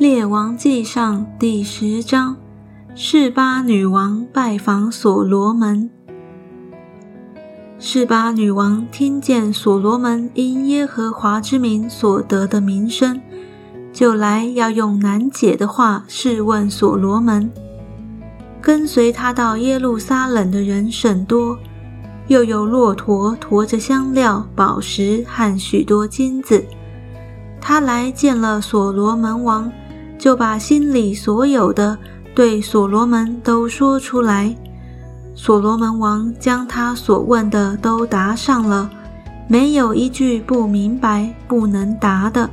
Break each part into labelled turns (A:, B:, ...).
A: 列王记上第十章，示巴女王拜访所罗门。示巴女王听见所罗门因耶和华之名所得的名声，就来要用难解的话试问所罗门。跟随他到耶路撒冷的人甚多，又有骆驼驮着香料、宝石和许多金子。他来见了所罗门王。就把心里所有的对所罗门都说出来。所罗门王将他所问的都答上了，没有一句不明白、不能答的。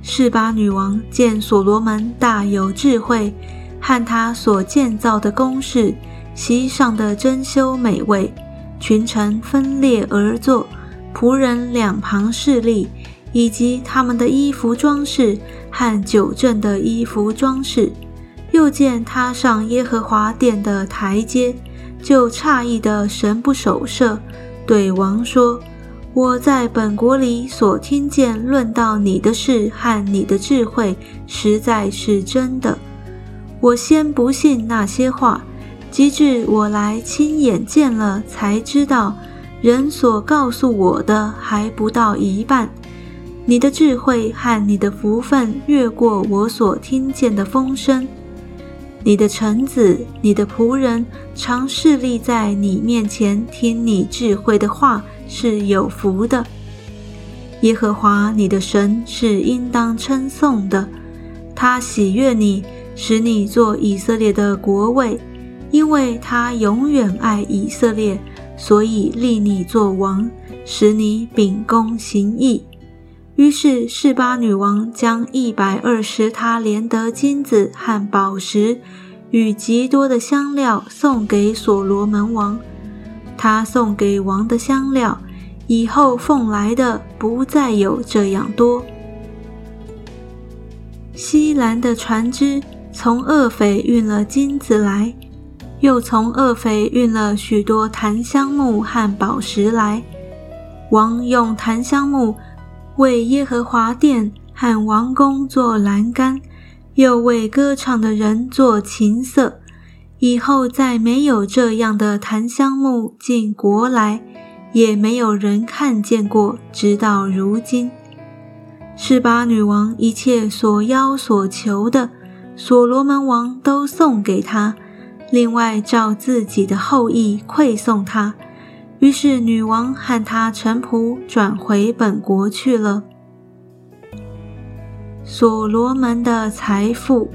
A: 示巴女王见所罗门大有智慧，和他所建造的宫室、席上的珍馐美味，群臣分列而坐，仆人两旁侍立。以及他们的衣服装饰和九正的衣服装饰，又见他上耶和华殿的台阶，就诧异的神不守舍，对王说：“我在本国里所听见论到你的事和你的智慧，实在是真的。我先不信那些话，及至我来亲眼见了，才知道人所告诉我的还不到一半。”你的智慧和你的福分越过我所听见的风声。你的臣子、你的仆人常侍立在你面前听你智慧的话，是有福的。耶和华你的神是应当称颂的，他喜悦你，使你做以色列的国位，因为他永远爱以色列，所以立你做王，使你秉公行义。于是，示巴女王将一百二十塔连得金子和宝石与极多的香料送给所罗门王。他送给王的香料，以后奉来的不再有这样多。西兰的船只从厄斐运了金子来，又从厄斐运了许多檀香木和宝石来。王用檀香木。为耶和华殿和王宫做栏杆，又为歌唱的人做琴瑟。以后再没有这样的檀香木进国来，也没有人看见过，直到如今。是把女王一切所要所求的，所罗门王都送给他，另外照自己的后裔馈送他。于是，女王和她臣仆转回本国去了。所罗门的财富，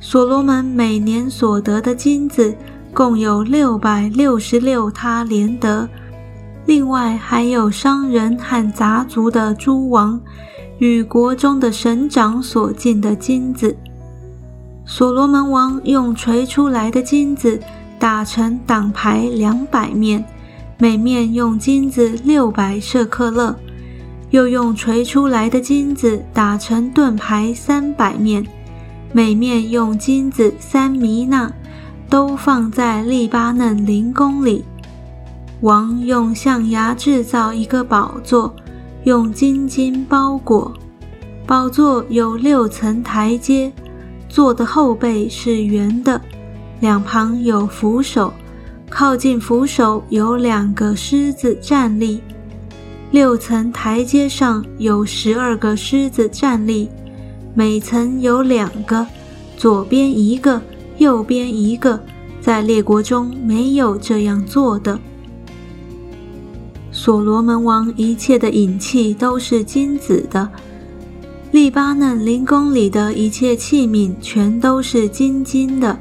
A: 所罗门每年所得的金子共有六百六十六他连得，另外还有商人和杂族的诸王与国中的省长所进的金子。所罗门王用锤出来的金子。打成挡牌两百面，每面用金子六百舍克勒；又用锤出来的金子打成盾牌三百面，每面用金子三弥纳，都放在利巴嫩林宫里。王用象牙制造一个宝座，用金金包裹。宝座有六层台阶，座的后背是圆的。两旁有扶手，靠近扶手有两个狮子站立。六层台阶上有十二个狮子站立，每层有两个，左边一个，右边一个，在列国中没有这样做的。所罗门王一切的引器都是金子的，利巴嫩林宫里的一切器皿全都是金金的。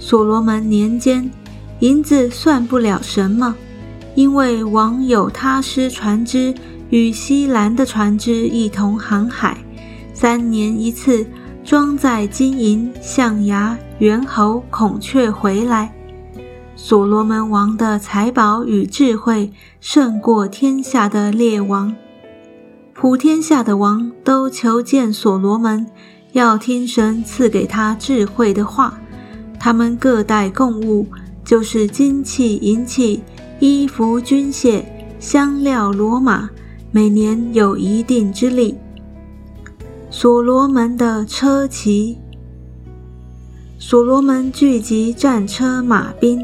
A: 所罗门年间，银子算不了什么，因为王有他师船只与西兰的船只一同航海，三年一次，装载金银、象牙、猿猴、孔雀回来。所罗门王的财宝与智慧胜过天下的列王，普天下的王都求见所罗门，要听神赐给他智慧的话。他们各带贡物，就是金器、银器、衣服、军械、香料、骡马，每年有一定之利。所罗门的车骑。所罗门聚集战车马兵，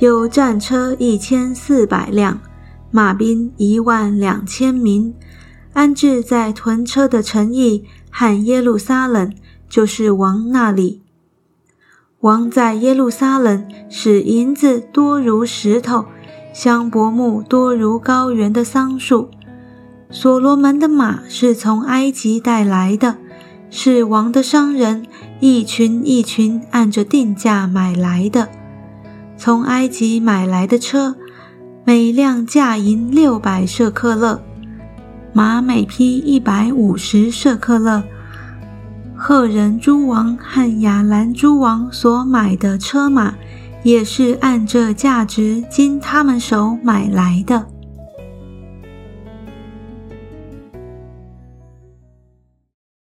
A: 有战车一千四百辆，马兵一万两千名，安置在屯车的城邑和耶路撒冷，就是王那里。王在耶路撒冷使银子多如石头，香柏木多如高原的桑树。所罗门的马是从埃及带来的，是王的商人。一群一群按着定价买来的，从埃及买来的车，每辆价银六百舍克勒，马每匹一百五十舍克勒。赫人诸王和亚兰诸王所买的车马，也是按这价值经他们手买来的。